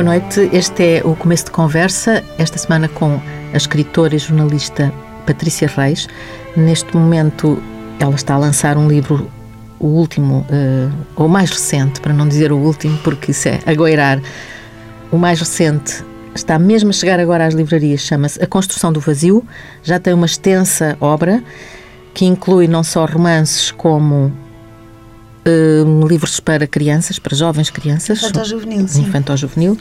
Boa noite, este é o começo de conversa, esta semana com a escritora e jornalista Patrícia Reis. Neste momento, ela está a lançar um livro, o último, uh, ou mais recente, para não dizer o último, porque isso é agoirar. O mais recente está mesmo a chegar agora às livrarias, chama-se A Construção do Vazio. Já tem uma extensa obra que inclui não só romances como uh, livros para crianças, para jovens crianças. Infanto-juvenil, sim. Infanto-juvenil.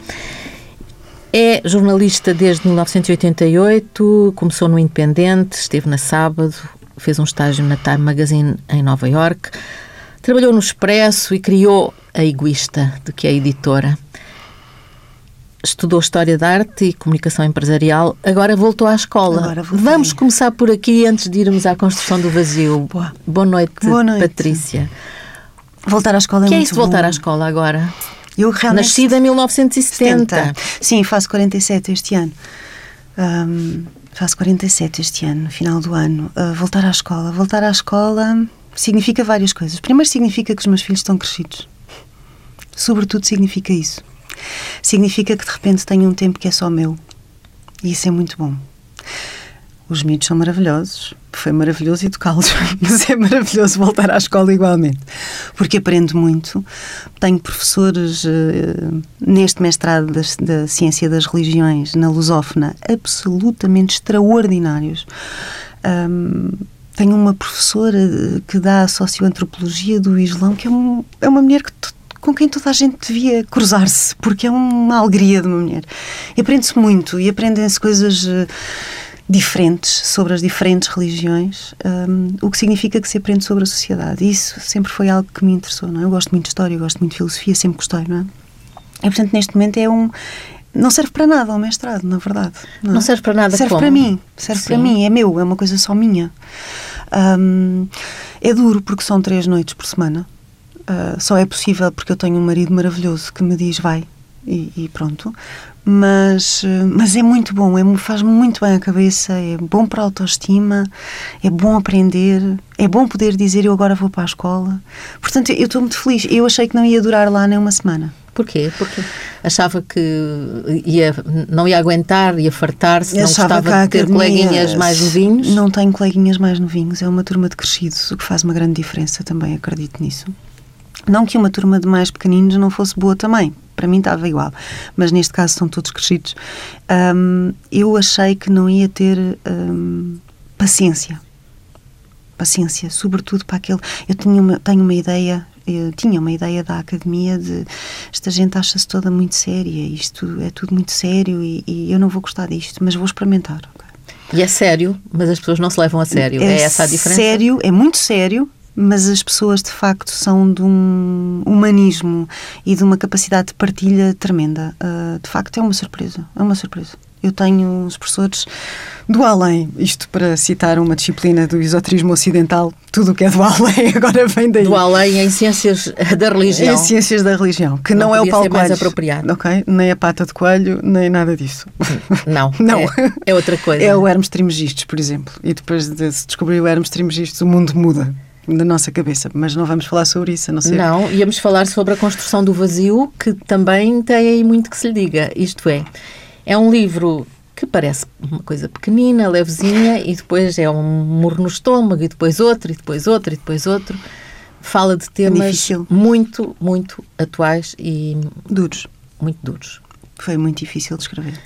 É jornalista desde 1988, começou no Independente, esteve na Sábado, fez um estágio na Time Magazine em Nova York, trabalhou no Expresso e criou a Egoísta, de que é editora. Estudou História da Arte e Comunicação Empresarial, agora voltou à escola. Vamos começar por aqui antes de irmos à construção do vazio. Boa, Boa noite, Boa noite. Patrícia. Voltar à escola é que muito é isso de voltar à escola agora? Eu realmente... Nascida em 1970. 70. Sim, faço 47 este ano. Um, faço 47 este ano, no final do ano. Uh, voltar à escola. Voltar à escola significa várias coisas. Primeiro significa que os meus filhos estão crescidos. Sobretudo significa isso. Significa que de repente tenho um tempo que é só meu. E isso é muito bom. Os miúdos são maravilhosos. Foi maravilhoso educá-los, mas é maravilhoso voltar à escola igualmente. Porque aprendo muito. Tenho professores uh, neste mestrado da, Ciência das Religiões, na Lusófona, absolutamente extraordinários. Tenho uma professora que dá a socioantropologia do Islão, que é, um, é uma mulher que com quem toda a gente devia cruzar-se, porque é uma alegria de uma mulher. E aprende-se muito e aprendem-se coisas uh, diferentes sobre as diferentes religiões, um, o que significa que se aprende sobre a sociedade. E isso sempre foi algo que me interessou, não é? Eu gosto muito de história, eu gosto muito de filosofia, sempre gostei, não é? E, portanto, neste momento é um... Não serve para nada o mestrado, na verdade. Não, não serve para nada Serve como? para mim, serve Sim. para mim, é meu, é uma coisa só minha. Um, é duro porque são três noites por semana. Uh, só é possível porque eu tenho um marido maravilhoso que me diz vai e, e pronto mas, mas é muito bom, é, faz muito bem a cabeça, é bom para a autoestima, é bom aprender, é bom poder dizer eu agora vou para a escola. Portanto, eu estou muito feliz. Eu achei que não ia durar lá nem uma semana. Porquê? Porque achava que ia, não ia aguentar, ia fartar-se, não gostava de ter coleguinhas mais novinhos? Não tenho coleguinhas mais novinhos, é uma turma de crescidos, o que faz uma grande diferença também, acredito nisso. Não que uma turma de mais pequeninos não fosse boa também, para mim estava igual, mas neste caso são todos crescidos. Um, eu achei que não ia ter um, paciência. Paciência, sobretudo para aquele. Eu tinha uma, tenho uma ideia, eu tinha uma ideia da academia de esta gente acha-se toda muito séria, isto é tudo muito sério e, e, eu não vou gostar disto, mas vou experimentar. E é sério, mas as pessoas não se levam a sério. É, é essa a diferença? Sério, é muito sério, mas as pessoas de facto são de um humanismo e de uma capacidade de partilha tremenda. Uh, de facto, é uma surpresa. É uma surpresa. Eu tenho uns professores do além, isto para citar uma disciplina do esoterismo ocidental, tudo o que é do além agora vem daí. Do além em ciências da religião. Em ciências da religião, que não, não é o Paulo mais apropriado. Ok? Nem a pata de coelho, nem nada disso. Não, não. É, é outra coisa. É o Hermes Trimegistus, por exemplo. E depois de se descobrir o Hermes Trimegistus, o mundo muda da nossa cabeça, mas não vamos falar sobre isso, a não ser... Não, íamos falar sobre a construção do vazio, que também tem aí muito que se lhe diga. Isto é, é um livro que parece uma coisa pequenina, levezinha, e depois é um murro no estômago, e depois outro, e depois outro, e depois outro. Fala de temas difícil. muito, muito atuais e... Duros. Muito duros. Foi muito difícil de escrever.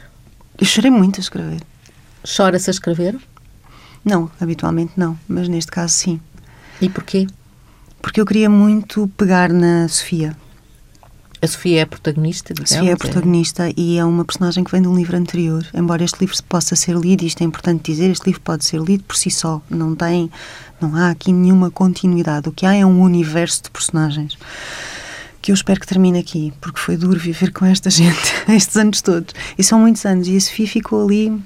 Eu chorei muito a escrever. Chora-se a escrever? Não, habitualmente não, mas neste caso sim. E porquê? Porque eu queria muito pegar na Sofia. A Sofia é a protagonista, digamos? A Sofia é a protagonista é... e é uma personagem que vem de um livro anterior. Embora este livro possa ser lido, isto é importante dizer, este livro pode ser lido por si só. Não tem, não há aqui nenhuma continuidade. O que há é um universo de personagens que eu espero que termine aqui, porque foi duro viver com esta gente estes anos todos. E são muitos anos. E a Sofia ficou ali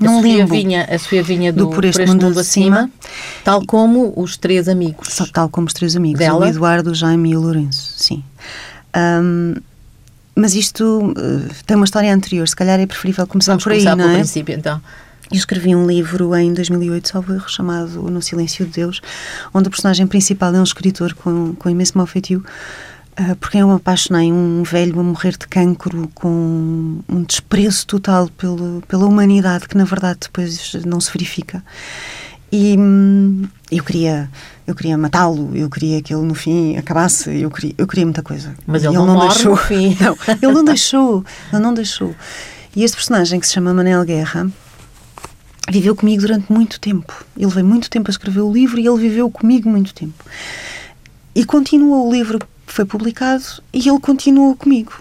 a Sofia, vinha, a Sofia vinha do, do Por Este, por este Mundo, mundo acima, tal como os três amigos. Só, tal como os três amigos, dela. o Eduardo, o Jaime e o Lourenço, sim. Um, mas isto uh, tem uma história anterior, se calhar é preferível começar Vamos por aí, começar não é? princípio, então. Eu escrevi um livro em 2008, salvo erro, chamado No Silêncio de Deus, onde o personagem principal é um escritor com, com imenso mau feitio porque eu me apaixonei um velho a morrer de cancro com um desprezo total pelo, pela humanidade que na verdade depois não se verifica. E hum, eu queria eu queria matá-lo eu queria que ele no fim acabasse eu queria eu queria muita coisa. Mas ele, ele não, não deixou. não, ele não deixou ele não deixou. E este personagem que se chama Manel Guerra viveu comigo durante muito tempo. Ele veio muito tempo a escrever o livro e ele viveu comigo muito tempo. E continua o livro foi publicado e ele continua comigo.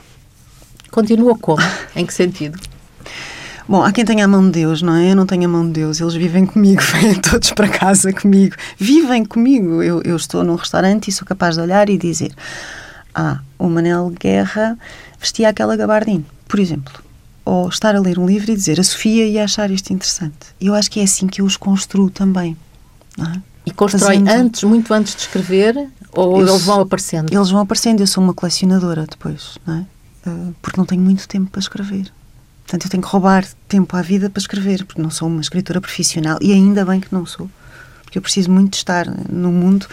Continua como? em que sentido? Bom, há quem tenha a mão de Deus, não é? Eu não tenho a mão de Deus. Eles vivem comigo, vêm todos para casa comigo. Vivem comigo. Eu, eu estou num restaurante e sou capaz de olhar e dizer: Ah, o Manel Guerra vestia aquela gabardine, por exemplo. Ou estar a ler um livro e dizer: A Sofia ia achar isto interessante. Eu acho que é assim que eu os construo também. É? E constrói Fazendo... antes, muito antes de escrever, ou eu, eles vão aparecendo? Eles vão aparecendo. Eu sou uma colecionadora depois, não é? Uh, porque não tenho muito tempo para escrever. Portanto, eu tenho que roubar tempo à vida para escrever, porque não sou uma escritora profissional e ainda bem que não sou. Porque eu preciso muito de estar no mundo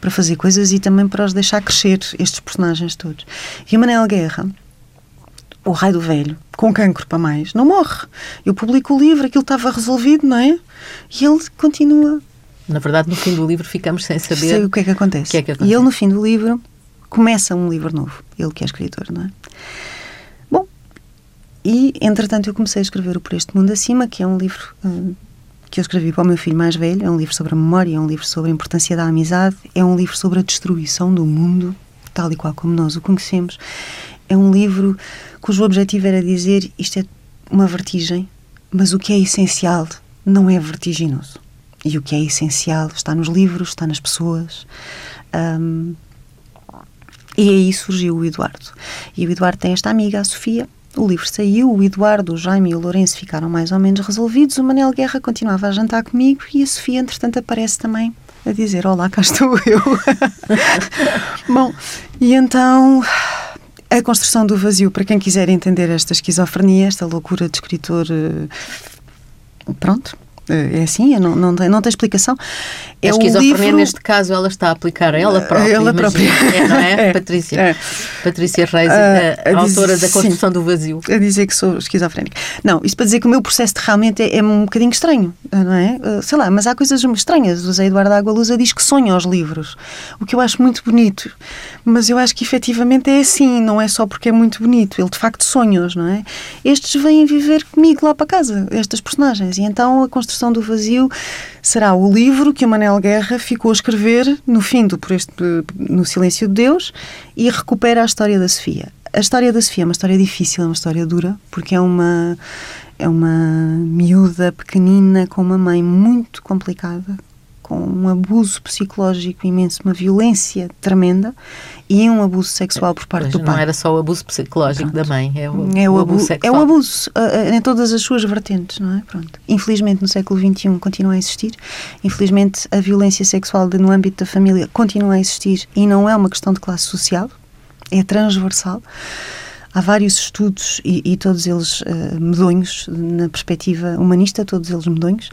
para fazer coisas e também para os deixar crescer, estes personagens todos. E o Manel Guerra, o Rei do Velho, com cancro para mais, não morre. Eu publico o livro, aquilo estava resolvido, não é? E ele continua na verdade, no fim do livro ficamos sem saber Sei o que é que acontece. Que é que acontece. E ele, no fim do livro, começa um livro novo. Ele que é escritor, não é? Bom, e entretanto eu comecei a escrever o Por Este Mundo Acima, que é um livro hum, que eu escrevi para o meu filho mais velho. É um livro sobre a memória, é um livro sobre a importância da amizade, é um livro sobre a destruição do mundo, tal e qual como nós o conhecemos. É um livro cujo objetivo era dizer isto é uma vertigem, mas o que é essencial não é vertiginoso. E o que é essencial está nos livros, está nas pessoas. Um, e aí surgiu o Eduardo. E o Eduardo tem esta amiga, a Sofia. O livro saiu, o Eduardo, o Jaime e o Lourenço ficaram mais ou menos resolvidos. O Manel Guerra continuava a jantar comigo e a Sofia, entretanto, aparece também a dizer: Olá, cá estou eu. Bom, e então a construção do vazio, para quem quiser entender esta esquizofrenia, esta loucura de escritor. Eh, pronto, é assim, não, não, tem, não tem explicação. É a esquizofrenia, livro... neste caso, ela está a aplicar a ela própria. Ela própria. É, não é? é Patrícia. É. Patrícia Reis, a, a, a autora dizer, da Construção sim, do Vazio. A dizer que sou esquizofrénica. Não, isto para dizer que o meu processo realmente é, é um bocadinho estranho, não é? Uh, sei lá, mas há coisas estranhas. O Zé Eduardo Agualusa diz que sonha aos livros, o que eu acho muito bonito. Mas eu acho que efetivamente é assim, não é só porque é muito bonito. Ele de facto sonha-os, não é? Estes vêm viver comigo lá para casa, estas personagens. E então a construção do vazio será o livro que o Manel Guerra ficou a escrever no fim do por este, no Silêncio de Deus e recupera a história da Sofia. A história da Sofia é uma história difícil, é uma história dura, porque é uma é uma miúda pequenina com uma mãe muito complicada, com um abuso psicológico imenso, uma violência tremenda e um abuso sexual por parte Mas do pai. Não era só o abuso psicológico Pronto. da mãe, é o, é o, o abuso sexual. É o abuso uh, em todas as suas vertentes, não é? Pronto. Infelizmente no século XXI continua a existir. Infelizmente a violência sexual de, no âmbito da família continua a existir e não é uma questão de classe social, é transversal. Há vários estudos e, e todos eles uh, medonhos, na perspectiva humanista, todos eles medonhos,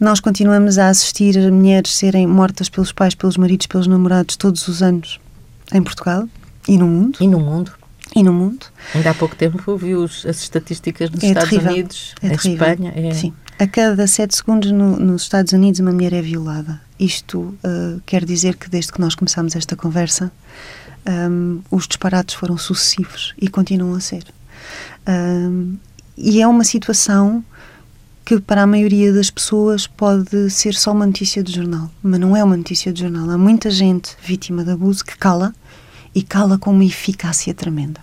nós continuamos a assistir a mulheres serem mortas pelos pais, pelos maridos, pelos namorados todos os anos em Portugal e no mundo. E no mundo. E no mundo. Ainda há pouco tempo vi as estatísticas nos é Estados terrível. Unidos, é em terrível. Espanha. É... Sim. A cada sete segundos no, nos Estados Unidos uma mulher é violada. Isto uh, quer dizer que desde que nós começámos esta conversa um, os disparates foram sucessivos e continuam a ser. Um, e é uma situação que para a maioria das pessoas pode ser só uma notícia de jornal, mas não é uma notícia de jornal. Há muita gente vítima de abuso que cala e cala com uma eficácia tremenda.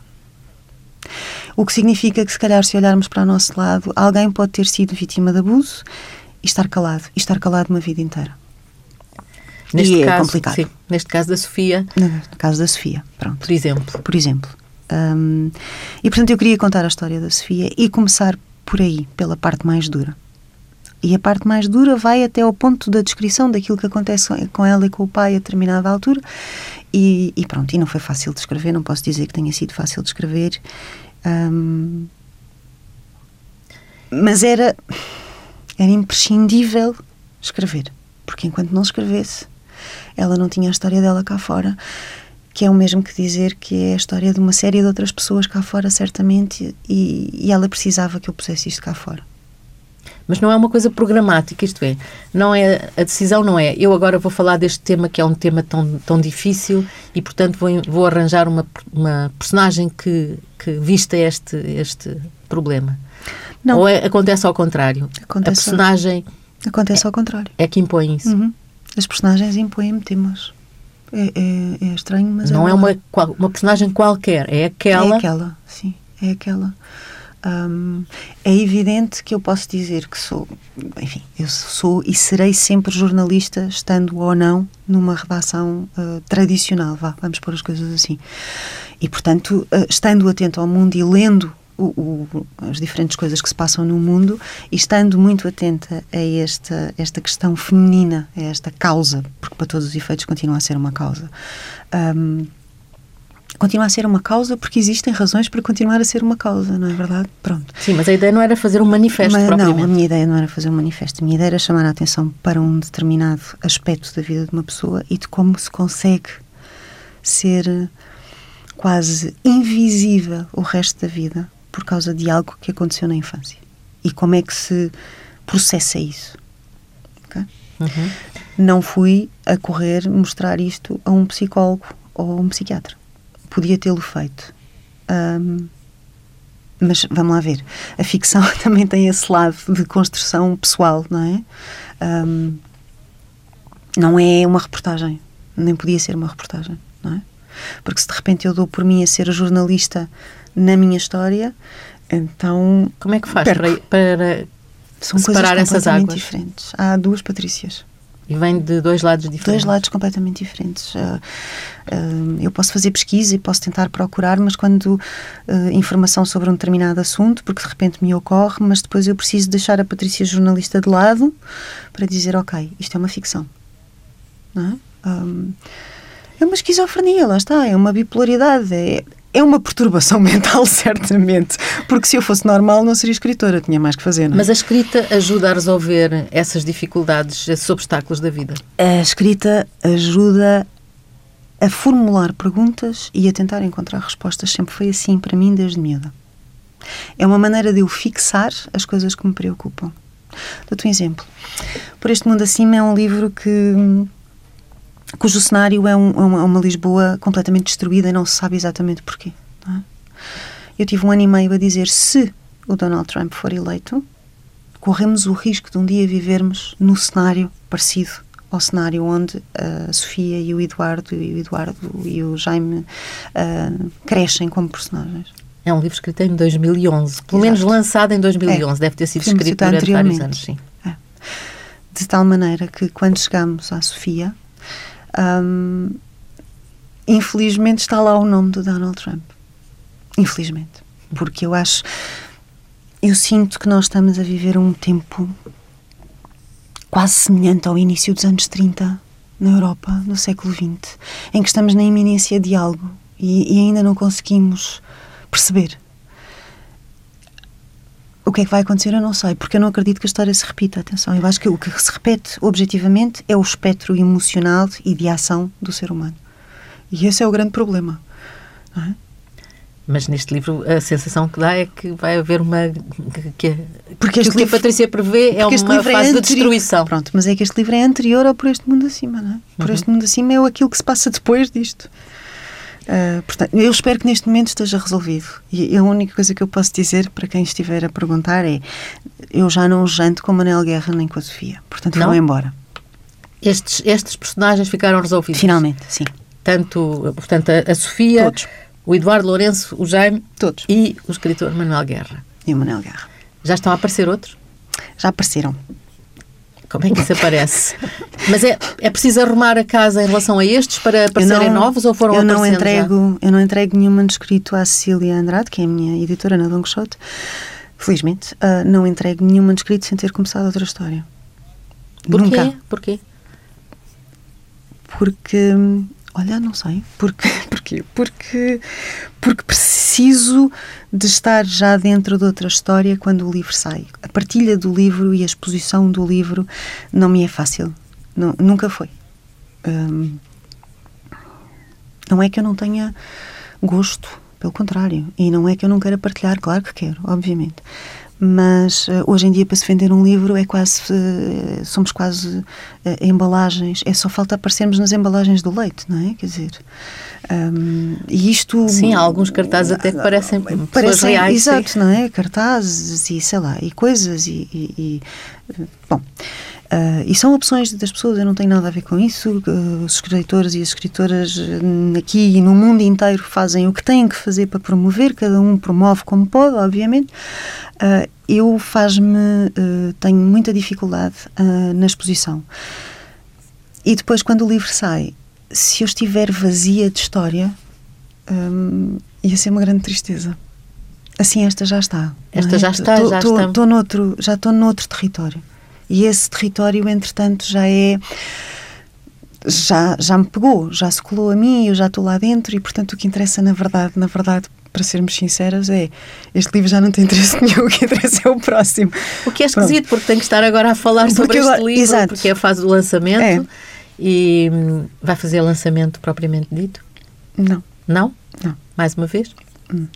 O que significa que, se calhar, se olharmos para o nosso lado, alguém pode ter sido vítima de abuso e estar calado, e estar calado uma vida inteira. Neste e é caso, complicado. Sim, neste caso da Sofia. No caso da Sofia, pronto. Por exemplo. Por exemplo. Um, e, portanto, eu queria contar a história da Sofia e começar por aí, pela parte mais dura. E a parte mais dura vai até ao ponto da descrição daquilo que acontece com ela e com o pai a determinada altura. E, e pronto, e não foi fácil de escrever, não posso dizer que tenha sido fácil de escrever. Mas era, era imprescindível escrever, porque enquanto não escrevesse, ela não tinha a história dela cá fora, que é o mesmo que dizer que é a história de uma série de outras pessoas cá fora, certamente, e, e ela precisava que eu pusesse isto cá fora. Mas não é uma coisa programática, isto é, não é a decisão não é eu agora vou falar deste tema que é um tema tão, tão difícil e portanto vou, vou arranjar uma, uma personagem que, que vista este, este problema. Não. Ou é, acontece ao contrário? Acontece a personagem acontece ao contrário. É que impõe isso. Uhum. As personagens impõem temas. É, é, é, estranho, mas não é, é uma, uma personagem qualquer, é aquela. É aquela, sim, é aquela. É evidente que eu posso dizer que sou, enfim, eu sou e serei sempre jornalista, estando ou não numa redação uh, tradicional, vá, vamos pôr as coisas assim. E, portanto, uh, estando atento ao mundo e lendo o, o, as diferentes coisas que se passam no mundo e estando muito atenta a esta, esta questão feminina, a esta causa, porque para todos os efeitos continua a ser uma causa. Um, continua a ser uma causa porque existem razões para continuar a ser uma causa, não é verdade? Pronto. Sim, mas a ideia não era fazer um manifesto mas. Não, a minha ideia não era fazer um manifesto. A minha ideia era chamar a atenção para um determinado aspecto da vida de uma pessoa e de como se consegue ser quase invisível o resto da vida por causa de algo que aconteceu na infância. E como é que se processa isso. Okay? Uhum. Não fui a correr mostrar isto a um psicólogo ou a um psiquiatra podia tê-lo feito. Um, mas vamos lá ver. A ficção também tem esse lado de construção pessoal, não é? Um, não é uma reportagem. Nem podia ser uma reportagem, não é? Porque se de repente eu dou por mim a ser jornalista na minha história, então. Como é que faz para, para São separar essas águas? diferentes. Há duas Patrícias. E vem de dois lados diferentes? Dois lados completamente diferentes. Uh, uh, eu posso fazer pesquisa e posso tentar procurar, mas quando uh, informação sobre um determinado assunto, porque de repente me ocorre, mas depois eu preciso deixar a Patrícia jornalista de lado para dizer, ok, isto é uma ficção. Não é? É uma esquizofrenia, lá está, é uma bipolaridade, é, é uma perturbação mental, certamente. Porque se eu fosse normal, não seria escritora, tinha mais que fazer. Não é? Mas a escrita ajuda a resolver essas dificuldades, esses obstáculos da vida? A escrita ajuda a formular perguntas e a tentar encontrar respostas. Sempre foi assim para mim, desde miúda. É uma maneira de eu fixar as coisas que me preocupam. Dou-te um exemplo. Por este mundo acima é um livro que cujo cenário é, um, é, uma, é, Lisboa completamente destruída e não se sabe exatamente porquê. É? Eu tive um ano e meio a dizer se o Donald Trump for eleito, corremos o risco de um dia vivermos no cenário parecido ao cenário onde a Sofia e o Eduardo e o Eduardo e o Jaime uh, crescem como personagens. É um livro escrito em 2011, pelo Exato. menos lançado em 2011, é. deve ter sido escrito durante vários anos, sim. É. De tal maneira que quando chegamos à Sofia, um, infelizmente está lá o nome do Donald Trump. Infelizmente. Porque eu acho. Eu sinto que nós estamos a viver um tempo quase semelhante ao início dos anos 30 na Europa, no século XX, em que estamos na iminência de algo e, e ainda não conseguimos perceber. O que é que vai acontecer eu não sei, porque eu não acredito que a história se repita. Atenção, eu acho que o que se repete objetivamente é o espectro emocional e de ação do ser humano. E esse é o grande problema. É? Mas neste livro a sensação que dá é que vai haver uma. que, porque este que livro, a Patrícia prevê é uma é fase é de destruição. Pronto, mas é que este livro é anterior ao Por Este Mundo Acima, não é? Por uhum. Este Mundo Acima é aquilo que se passa depois disto. Uh, portanto, eu espero que neste momento esteja resolvido. E a única coisa que eu posso dizer para quem estiver a perguntar é: eu já não janto com Manel Guerra nem com a Sofia. Portanto, vou embora. Estes, estes personagens ficaram resolvidos? Finalmente, sim. Tanto, portanto, a, a Sofia, Todos. o Eduardo Lourenço, o Jaime Todos. e o escritor Manuel Guerra. E o Manuel Guerra. Já estão a aparecer outros? Já apareceram. Como é que isso aparece? Mas é, é preciso arrumar a casa em relação a estes para, serem novos ou foram eu não entrego já? Eu não entrego nenhum manuscrito à Cecília Andrade, que é a minha editora na Don Quixote. Felizmente, uh, não entrego nenhum manuscrito sem ter começado outra história. Porquê? Nunca. Porquê? Porque Olha, não sei. Porque, porquê? Porque, porque preciso de estar já dentro de outra história quando o livro sai. A partilha do livro e a exposição do livro não me é fácil. Não, nunca foi. Hum, Não é que eu não tenha gosto, pelo contrário. E não é que eu não queira partilhar, claro que quero, obviamente. Mas uh, hoje em dia, para se vender um livro, é quase. Uh, somos quase uh, embalagens. É só falta aparecermos nas embalagens do leite, não é? Quer dizer. Um, e isto. Sim, há alguns cartazes até que parecem. Parecem, reais, exato, sim. não é? Cartazes e sei lá, e coisas e. e, e bom. Uh, e são opções das pessoas, eu não tenho nada a ver com isso. Uh, os escritores e as escritoras uh, aqui e no mundo inteiro fazem o que têm que fazer para promover, cada um promove como pode, obviamente. eu faz-me. tenho muita dificuldade na exposição. E depois, quando o livro sai, se eu estiver vazia de história, um, ia ser uma grande tristeza. Assim, esta já está. Esta é? já está, tô, já noutro, já estou noutro território. E esse território, entretanto, já é. Já, já me pegou, já se colou a mim, eu já estou lá dentro e, portanto, o que interessa, na verdade, na verdade, para sermos sinceras, é este livro já não tem interesse nenhum, o que interessa é o próximo. O que é esquisito, Pronto. porque tenho que estar agora a falar porque sobre este livro, exato. porque é a fase do lançamento é. e hum, vai fazer lançamento propriamente dito? Não. Não? Não. Mais uma vez? Hum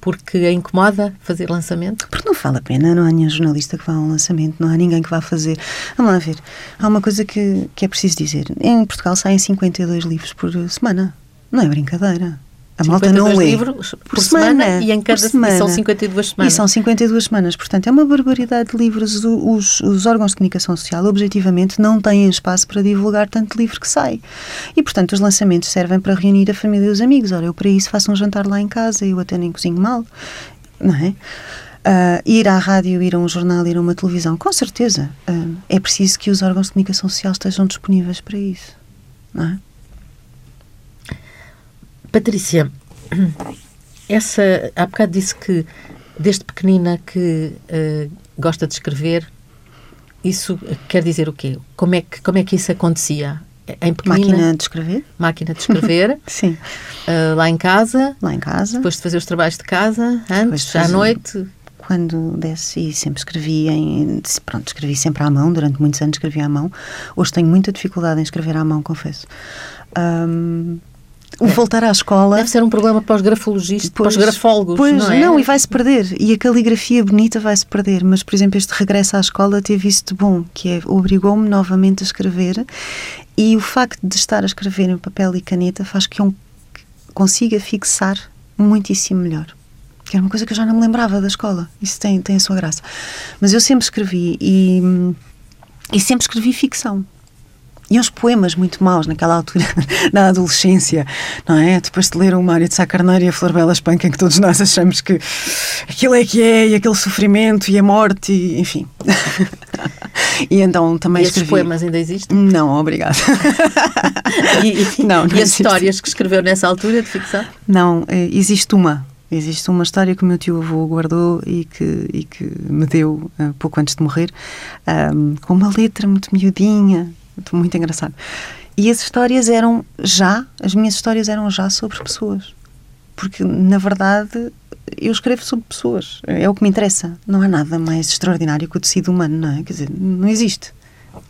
porque a incomoda fazer lançamento? Porque não vale a pena, não há nenhum jornalista que vá a um lançamento, não há ninguém que vá fazer. Vamos lá ver. Há uma coisa que, que é preciso dizer. Em Portugal saem 52 livros por semana. Não é brincadeira. A malta não lê. livros por, por semana, semana, e em cada semana. são 52 semanas. E são 52 semanas, portanto é uma barbaridade de livros. Os, os órgãos de comunicação social, objetivamente, não têm espaço para divulgar tanto livro que sai. E, portanto, os lançamentos servem para reunir a família e os amigos. Ora, eu para isso faço um jantar lá em casa, eu até nem cozinho mal, não é? Uh, ir à rádio, ir a um jornal, ir a uma televisão, com certeza. Uh, é preciso que os órgãos de comunicação social estejam disponíveis para isso, não é? Patrícia, essa, há bocado disse que desde pequenina que uh, gosta de escrever, isso quer dizer o quê? Como é que, como é que isso acontecia? Em pequenina, máquina de escrever? Máquina de escrever. Sim. Uh, lá em casa? Lá em casa. Depois de fazer os trabalhos de casa, antes, à noite? Quando desce, e sempre escrevi em. Pronto, escrevi sempre à mão, durante muitos anos escrevi à mão. Hoje tenho muita dificuldade em escrever à mão, confesso. Um, o voltar à escola. Deve ser um problema para os grafologistas, para os grafólogos. Pois, não, é? não e vai-se perder. E a caligrafia bonita vai-se perder. Mas, por exemplo, este regresso à escola teve isso de bom, que é obrigou-me novamente a escrever. E o facto de estar a escrever em papel e caneta faz que eu consiga fixar muitíssimo melhor. Que era uma coisa que eu já não me lembrava da escola. Isso tem, tem a sua graça. Mas eu sempre escrevi e, e sempre escrevi ficção e uns poemas muito maus naquela altura da adolescência, não é? Depois de ler o Mário de Sá Carneiro e a Flor Bela Espanca, em que todos nós achamos que aquilo é que é, e aquele sofrimento, e a morte, e, enfim. e então também e escrevi... esses poemas ainda existem? Não, obrigada. e, não, não e as histórias que escreveu nessa altura de ficção? Não, eh, existe uma. Existe uma história que o meu tio avô guardou e que, e que me deu uh, pouco antes de morrer, um, com uma letra muito miudinha, muito engraçado. E as histórias eram já, as minhas histórias eram já sobre pessoas. Porque, na verdade, eu escrevo sobre pessoas. É o que me interessa. Não há nada mais extraordinário que o tecido humano, não é? Quer dizer, não existe.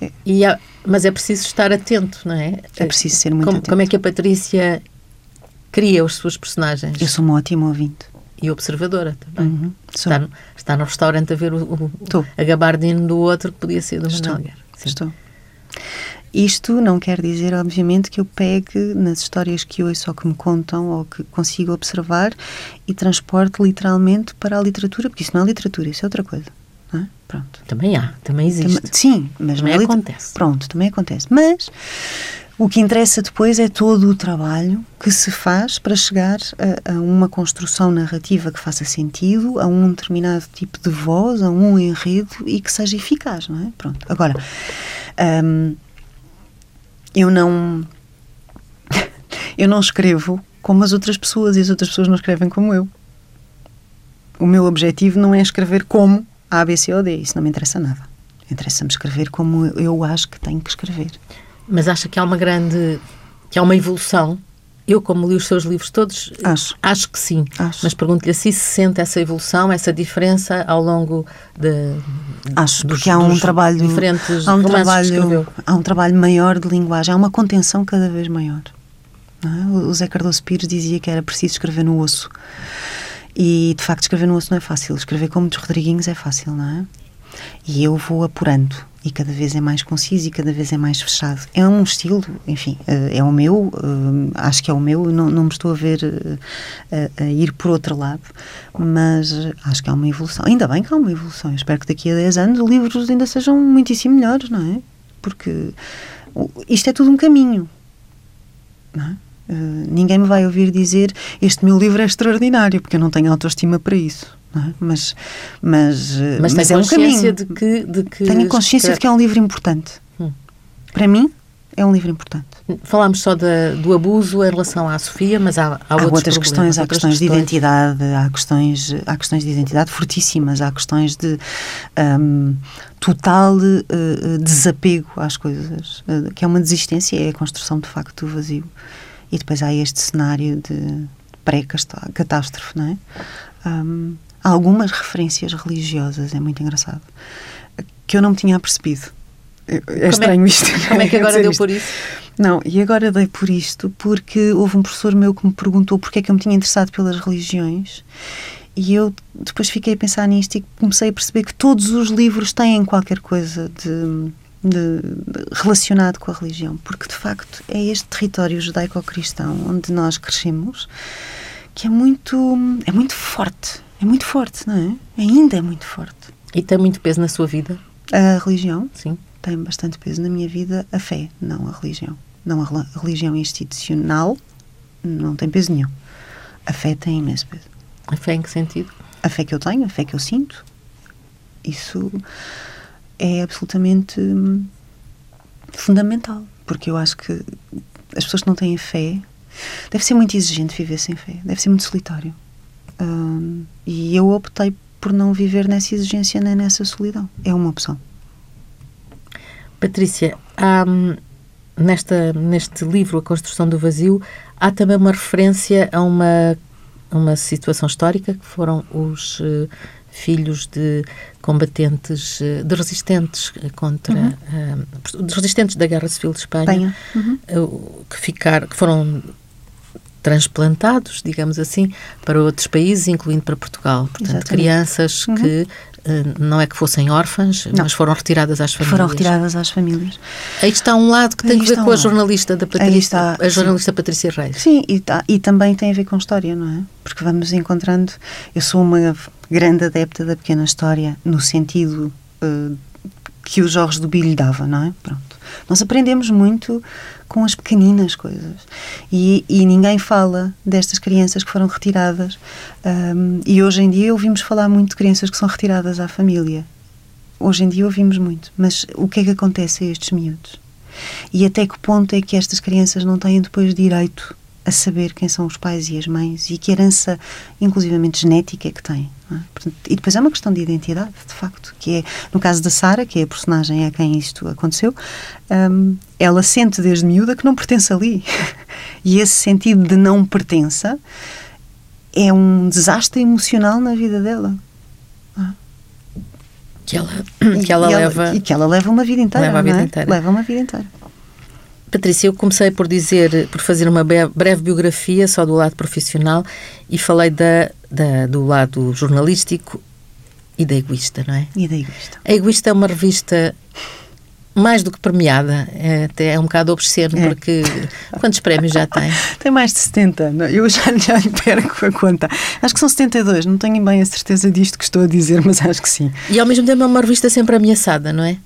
É. E há, mas é preciso estar atento, não é? É preciso ser muito como, atento. Como é que a Patrícia cria os seus personagens? Eu sou uma ótima ouvinte. E observadora também. Uhum, está, no, está no restaurante a ver o, o a gabardino do outro que podia ser do Manuel. Estou. Isto não quer dizer, obviamente, que eu pegue nas histórias que ouço ou que me contam ou que consigo observar e transporte literalmente para a literatura, porque isso não é literatura, isso é outra coisa. É? Pronto. Também há, também existe. Tam sim, mas também não é acontece. Pronto, também acontece. Mas o que interessa depois é todo o trabalho que se faz para chegar a, a, uma construção narrativa que faça sentido, a um determinado tipo de voz, a um enredo e que seja eficaz, não é? Pronto. Agora, hum, eu não eu não escrevo como as outras pessoas e as outras pessoas não escrevem como eu. O meu objetivo não é escrever como A, B, C ou D. Isso não me interessa nada. Interessa-me escrever como eu acho que tenho que escrever. Mas acha que há uma grande. que há uma evolução? Eu, como li os seus livros todos, acho, acho que sim. Acho. Mas pergunto-lhe se se sente essa evolução, essa diferença ao longo de. Acho, dos, porque há um trabalho. Diferentes há um trabalho, há um trabalho maior de linguagem, há uma contenção cada vez maior. É? O Zé Cardoso Pires dizia que era preciso escrever no osso. E, de facto, escrever no osso não é fácil. Escrever como dos Rodriguinhos é fácil, não é? E eu vou apurando e cada vez é mais conciso e cada vez é mais fechado. É um estilo, enfim, eh, é o meu, eh, acho que é o meu, não, não me estou a ver eh, a, a, ir por outro lado, mas acho que há uma evolução. Ainda bem que há uma evolução. Eu espero que daqui a 10 anos os livros ainda sejam muitíssimo melhores, não é? Porque isto é tudo um caminho, não é? Uh, ninguém me vai ouvir dizer este meu livro é extraordinário, porque eu não tenho autoestima para isso. É? Mas, mas, mas, mas é um caminho. De que, de que Tenho consciência de que é um livro importante. Hum. Para mim, é um livro importante. Falámos só da, do abuso em relação à Sofia, mas há, há, há outras questões, há questões, questões, de identidade, há questões, há questões de identidade fortíssimas, há questões de um, total uh, desapego às coisas, uh, que é uma desistência, é a construção de facto do vazio. E depois há este cenário de pré-catástrofe, não é? Um, algumas referências religiosas, é muito engraçado, que eu não me tinha percebido. É, é estranho é, isto. Como é que agora deu isto. por isso? Não, e agora dei por isto porque houve um professor meu que me perguntou porque é que eu me tinha interessado pelas religiões e eu depois fiquei a pensar nisto e comecei a perceber que todos os livros têm qualquer coisa de, de, de relacionado com a religião, porque de facto é este território judaico-cristão onde nós crescemos que é muito, é muito forte é muito forte, não é? Ainda é muito forte. E tem muito peso na sua vida? A religião? Sim. Tem bastante peso na minha vida a fé, não a religião. Não a religião institucional não tem peso nenhum. A fé tem imenso peso. A fé em que sentido? A fé que eu tenho, a fé que eu sinto. Isso é absolutamente hum, fundamental. Porque eu acho que as pessoas que não têm fé. Deve ser muito exigente viver sem fé. Deve ser muito solitário e eu optei por não viver nessa exigência nem nessa solidão. É uma opção. Patrícia, há, nesta, neste livro, A Construção do Vazio, há também uma referência a uma, uma situação histórica que foram os uh, filhos de combatentes, uh, de resistentes contra. Uhum. Uh, de resistentes da Guerra Civil de Espanha, uhum. que, ficar, que foram transplantados, digamos assim, para outros países, incluindo para Portugal. Portanto, Exatamente. crianças uhum. que não é que fossem órfãs, não. mas foram retiradas às famílias. Foram retiradas às famílias. Aí está um lado que tem Aí a ver com um a jornalista da Patrícia, está, a jornalista sim. Patrícia Reis. Sim, e, tá, e também tem a ver com história, não é? Porque vamos encontrando. Eu sou uma grande adepta da pequena história, no sentido uh, que o Jorge do Bilho dava, não é? Pronto. Nós aprendemos muito com as pequeninas coisas. E, e ninguém fala destas crianças que foram retiradas. Um, e hoje em dia ouvimos falar muito de crianças que são retiradas à família. Hoje em dia ouvimos muito. Mas o que é que acontece a estes miúdos? E até que ponto é que estas crianças não têm depois direito a saber quem são os pais e as mães e que herança, inclusivamente genética, é que têm. É? Portanto, e depois é uma questão de identidade, de facto, que é, no caso da Sara, que é a personagem a quem isto aconteceu, um, ela sente desde miúda que não pertence ali. e esse sentido de não pertença é um desastre emocional na vida dela. É? Que ela, que ela, leva. e que ela leva uma vida inteira. Leva a vida é? inteira. Leva uma vida inteira. Patrícia, eu comecei por dizer, por fazer uma breve biografia só do lado profissional e falei da, da, do lado jornalístico e da Egoísta, não é? E da Egoísta. A Egoísta é uma revista mais do que premiada, é, até é um bocado obsceno, é. porque quantos prémios já tem? Tem mais de 70, não? eu já, já lhe perco a conta. Acho que são 72, não tenho bem a certeza disto que estou a dizer, mas acho que sim. E ao mesmo tempo é uma revista sempre ameaçada, não é?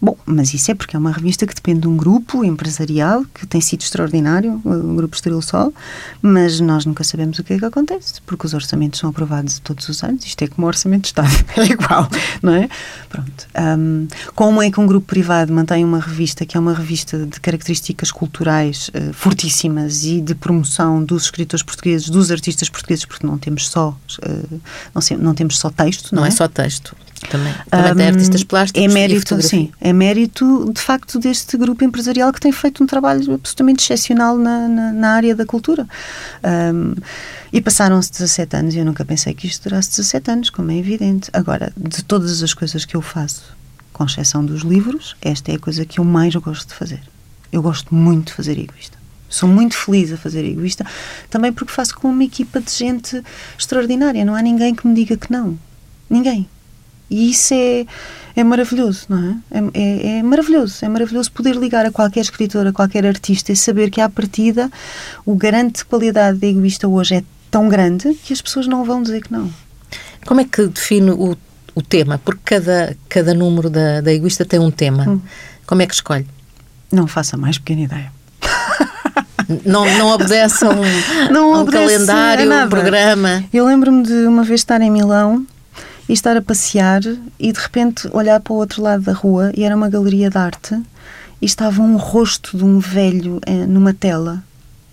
Bom, mas isso é porque é uma revista que depende de um grupo empresarial que tem sido extraordinário, o Grupo Estoril Sol, mas nós nunca sabemos o que é que acontece, porque os orçamentos são aprovados todos os anos, isto é como o orçamento de Estado, é igual, não é? Pronto. Um, como é que um grupo privado mantém uma revista que é uma revista de características culturais uh, fortíssimas e de promoção dos escritores portugueses, dos artistas portugueses, porque não temos só, uh, não, não, temos só texto, não, não é? é só texto. Também, também tem artistas plásticos é mérito, sim, é mérito de facto deste grupo empresarial que tem feito um trabalho absolutamente excepcional na, na, na área da cultura. Um, e passaram-se 17 anos e eu nunca pensei que isto durasse 17 anos, como é evidente. Agora, de todas as coisas que eu faço, com exceção dos livros, esta é a coisa que eu mais gosto de fazer. Eu gosto muito de fazer egoísta. Sou muito feliz a fazer egoísta, também porque faço com uma equipa de gente extraordinária. Não há ninguém que me diga que não. Ninguém. E isso é, é maravilhoso, não é? É, é? é, maravilhoso. É maravilhoso poder ligar a qualquer escritor, a qualquer artista e saber que, à partida, o garante de qualidade de egoísta hoje é tão grande que as pessoas não vão dizer que não. Como é que define o, o tema? Porque cada, cada número da, da egoísta tem um tema. Hum. Como é que escolhe? Não faça mais pequena ideia. Não, não obedece a um, não um calendário, um programa. Eu lembro-me de uma vez estar em Milão e estar a passear e de repente olhar para o outro lado da rua e era uma galeria de arte e estava um rosto de um velho eh, numa tela.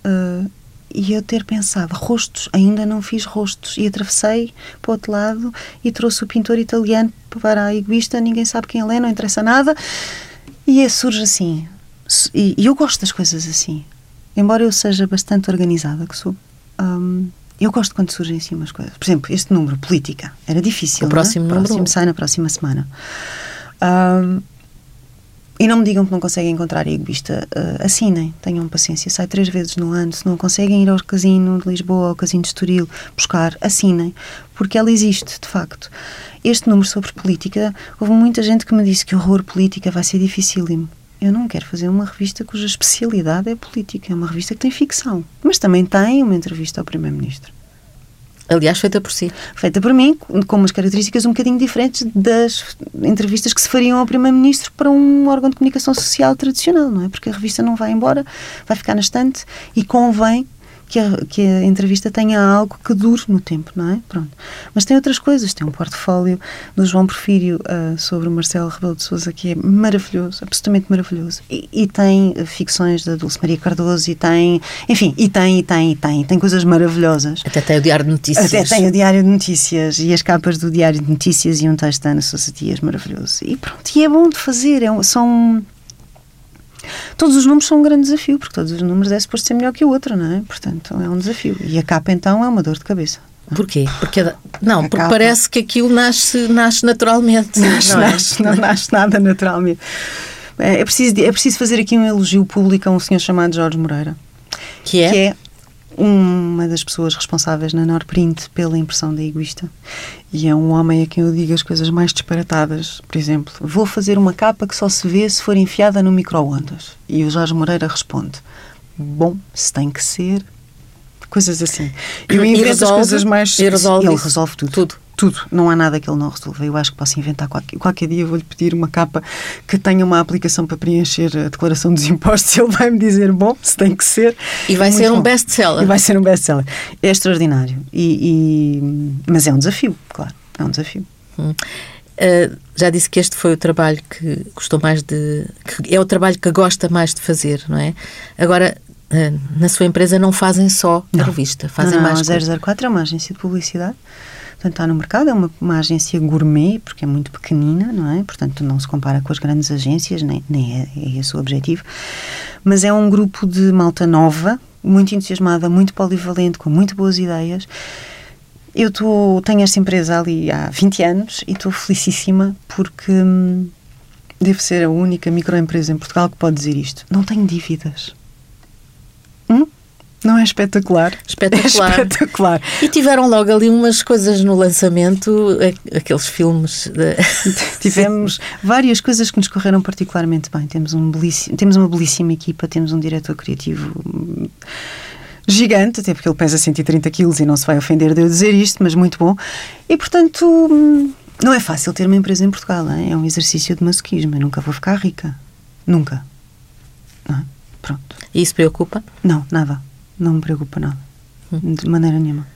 Uh, e eu ter pensado, rostos, ainda não fiz rostos. E atravessei para o outro lado e trouxe o pintor italiano para a egoísta, ninguém sabe quem ele é, não interessa nada. E é, surge assim. E, e eu gosto das coisas assim embora eu seja bastante organizada, que sou, um, eu gosto quando surgem assim umas coisas. Por exemplo, este número, política, era difícil. O próximo é? número. próximo sai na próxima semana. Um, e não me digam que não conseguem encontrar egoísta. Uh, assinem, tenham paciência. Sai três vezes no ano. Se não conseguem ir ao casino de Lisboa, ao casino de Estoril, buscar, assinem. Porque ela existe, de facto. Este número sobre política, houve muita gente que me disse que horror política vai ser dificílimo eu não quero fazer uma revista cuja especialidade é política. É uma revista que tem ficção, mas também tem uma entrevista ao Primeiro-Ministro. Aliás, feita por si. Feita por mim, com umas características um bocadinho diferentes das entrevistas que se fariam ao Primeiro-Ministro para um órgão de comunicação social tradicional, não é? Porque a revista não vai embora, vai ficar na estante e convém que a, que a entrevista tenha algo que dure no tempo, não é? Pronto. Mas tem outras coisas, tem um portfólio do João Porfírio uh, sobre o Marcelo Rebelo de Sousa que é maravilhoso, absolutamente maravilhoso. E, e tem ficções da Dulce Maria Cardoso e tem, enfim, e tem, e tem, e tem, tem coisas maravilhosas. Até tem o Diário de Notícias. Até tem o Diário de Notícias e as capas do Diário de Notícias e um texto da Ana Sousa Dias maravilhoso. E pronto, e é bom de fazer, é, são Todos os números são um grande desafio, porque todos os números é suposto ser melhor que o outro, não é? Portanto, é um desafio. E a capa, então, é uma dor de cabeça. Porquê? Porque, não, porque parece que aquilo nasce, nasce naturalmente. Nasce, não, é? nasce, não nasce nada naturalmente. É, é, preciso, é preciso fazer aqui um elogio público a um senhor chamado Jorge Moreira. Que é? Que é uma das pessoas responsáveis na Norprint pela impressão da Egoísta. E é um homem a quem eu digo as coisas mais disparatadas. Por exemplo, vou fazer uma capa que só se vê se for enfiada no micro-ondas. E o Jorge Moreira responde: Bom, se tem que ser. Coisas assim. Eu invento as coisas mais. E resolve ele resolve tudo. Tudo tudo. Não há nada que ele não resolva. Eu acho que posso inventar qualquer, qualquer dia. Vou-lhe pedir uma capa que tenha uma aplicação para preencher a declaração dos impostos e ele vai-me dizer: bom, se tem que ser. E vai ser um best-seller. E vai ser um best-seller. É extraordinário. E, e, Mas é um desafio, claro. É um desafio. Hum. Uh, já disse que este foi o trabalho que gostou mais de. é o trabalho que gosta mais de fazer, não é? Agora, uh, na sua empresa não fazem só a revista, fazem não, não, mais. A 004 é uma agência de publicidade Portanto, está no mercado, é uma, uma, agência gourmet, porque é muito pequenina, não é? Portanto, não se compara com as grandes agências, nem, nem é, é esse o objetivo. Mas é um grupo de malta nova, muito entusiasmada, muito polivalente, com muito boas ideias. Eu tô, tenho esta empresa ali há 20 anos e estou felicíssima porque hum, devo ser a única microempresa em Portugal que pode dizer isto. Não tenho dívidas. Hum? Não é espetacular? Espetacular. É espetacular. E tiveram logo ali umas coisas no lançamento, aqueles filmes. De... Tivemos várias coisas que nos correram particularmente bem. Temos, um belíssimo, temos uma belíssima equipa, temos um diretor criativo gigante, até porque ele pesa 130 quilos e não se vai ofender de eu dizer isto, mas muito bom. E, portanto, não é fácil ter uma empresa em Portugal. Hein? É um exercício de masoquismo. Eu nunca vou ficar rica. Nunca. Não é? Pronto. E isso preocupa? Não, nada. Não me preocupa nada. Hum. De maneira nenhuma.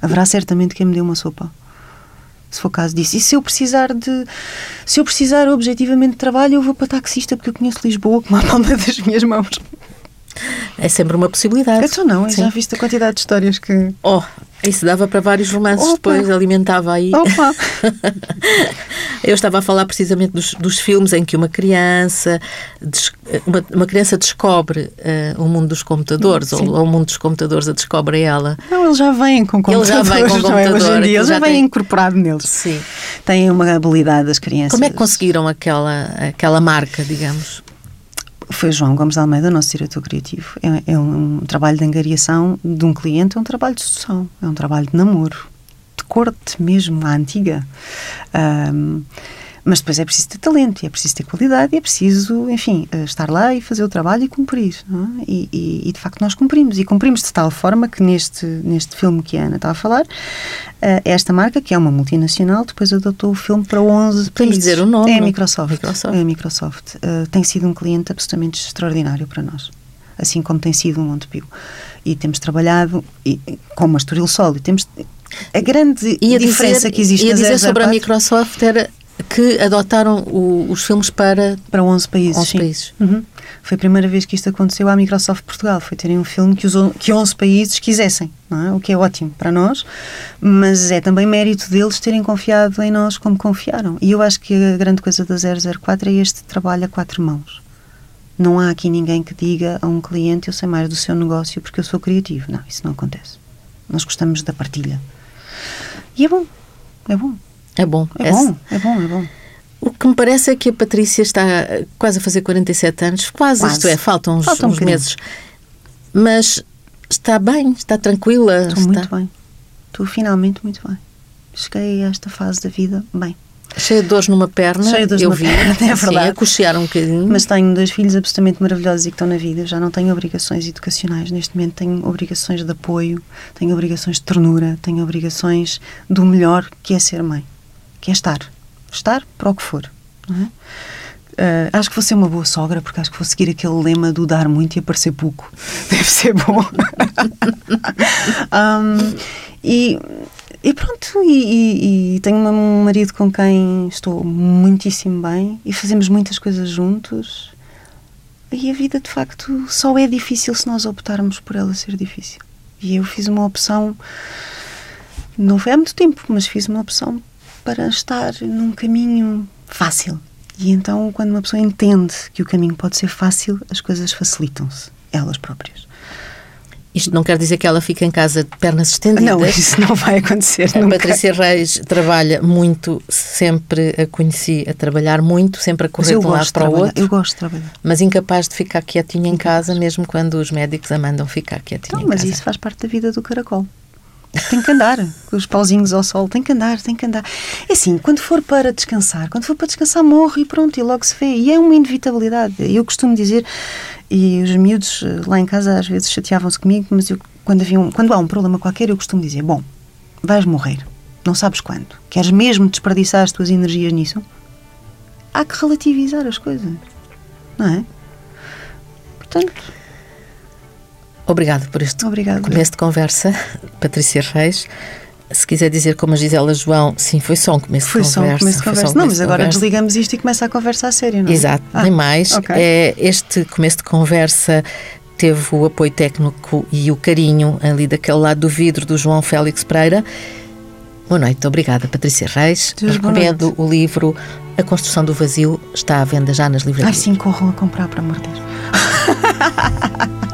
Haverá certamente quem me dê uma sopa. Se for caso disso. E se eu precisar de. Se eu precisar objetivamente de trabalho, eu vou para taxista, porque eu conheço Lisboa como a palma das minhas mãos. É sempre uma possibilidade. Então não, já viste a quantidade de histórias que. Oh, isso dava para vários romances Opa. depois, alimentava aí. Opa. Eu estava a falar precisamente dos, dos filmes em que uma criança uma, uma criança descobre uh, o mundo dos computadores, ou, ou, o mundo dos computadores a descobre ela. Não, eles já vêm com computadores. Ele já vem com computador. É? Hoje em dia, eles já, já vêm tem... incorporado neles. Sim. Têm uma habilidade das crianças. Como é que conseguiram aquela, aquela marca, digamos? Foi João Gomes Almeida, nosso diretor criativo. É, é um, um trabalho de angariação de um cliente, é um trabalho de sedução, é um trabalho de namoro, de corte mesmo, à antiga. Um, mas depois é preciso ter talento, é preciso ter qualidade, e é preciso, enfim, eh, estar lá e fazer o trabalho e cumprir. É? E, e, e, de facto nós cumprimos. E cumprimos de tal forma que neste, neste filme que a Ana estava a falar, uh, esta marca, que é uma multinacional, depois adotou o filme para 11 Podemos dizer o nome? É a Microsoft. Microsoft. É a Microsoft. Uh, tem sido um cliente absolutamente extraordinário para nós. Assim como tem sido o Montepio. E temos trabalhado e, com uma Estoril Sol. E temos a grande a diferença dizer, que existe ia dizer sobre a Microsoft era que adotaram o, os filmes para para 11 países. 11 países. Uhum. Foi a primeira vez que isto aconteceu à Microsoft Portugal, foi terem um filme que, os, que 11 países quisessem, é? o que é ótimo para nós, mas é também mérito deles terem confiado em nós como confiaram. E eu acho que a grande coisa da 004 é este trabalho a quatro mãos. Não há aqui ninguém que diga a um cliente eu sei mais do seu negócio porque eu sou criativo. Não, isso não acontece. Nós gostamos da partilha. E é bom, é bom. É bom. É, é bom, é bom, é bom. O que me parece é que a Patrícia está quase a fazer 47 anos, quase, quase. isto é, faltam uns, Falta um uns meses. Mas está bem, está tranquila. Estou está... muito bem. Estou finalmente muito bem. Cheguei a esta fase da vida bem. Cheia de dores numa perna, Cheia de dores eu vi, perna, é verdade. Sim, a cochear um bocadinho. Mas tenho dois filhos absolutamente maravilhosos e que estão na vida. Eu já não tenho obrigações educacionais. Neste momento tenho obrigações de apoio, tenho obrigações de ternura, tenho obrigações do melhor que é ser mãe que é estar. Estar para o que for. É? Uh, acho que vou ser uma boa sogra porque acho que vou seguir aquele lema do dar muito e aparecer pouco. Deve ser bom. um, e, e, pronto, e, e, e, tenho um marido com quem estou muitíssimo bem e fazemos muitas coisas juntos. E a vida, de facto, só é difícil se nós optarmos por ela ser difícil. E eu fiz uma opção, não foi há muito tempo, mas fiz uma opção para estar num caminho fácil. E então, quando uma pessoa entende que o caminho pode ser fácil, as coisas facilitam-se, elas próprias. Isto não quer dizer que ela fique em casa de pernas estendidas. Não, isso não vai acontecer. A nunca. Patrícia Reis trabalha muito, sempre a conheci a trabalhar muito, sempre a correr de um lado para o outro. Eu gosto de trabalhar. Mas incapaz de ficar quietinha em casa, mesmo quando os médicos a mandam ficar quietinha não, em casa. Mas isso faz parte da vida do caracol. Tem que andar, com os pauzinhos ao sol, tem que andar, tem que andar. É assim, quando for para descansar, quando for para descansar, morre e pronto, e logo se vê. E é uma inevitabilidade. Eu costumo dizer, e os miúdos eh, lá em casa às vezes chateavam-se comigo, mas eu, quando, havia um, quando há um problema qualquer, eu costumo dizer: Bom, vais morrer, não sabes quando. Queres mesmo desperdiçar as tuas energias nisso? Há que relativizar as coisas, não é? Portanto. Obrigado por este Obrigado. começo de conversa, Patrícia Reis. Se quiser dizer como a Gisela João, sim, foi só um começo foi de conversa. Só um começo de conversa. Um não, mas agora conversa. desligamos isto e começa a conversa a sério, não é? Exato, ah, nem mais. Okay. É, este começo de conversa teve o apoio técnico e o carinho ali daquele lado do vidro do João Félix Pereira. Boa noite, obrigada, Patrícia Reis. Deus, Recomendo o livro A Construção do Vazio, está à venda já nas livrarias. Ai, sim, corram a comprar, para amor de Deus.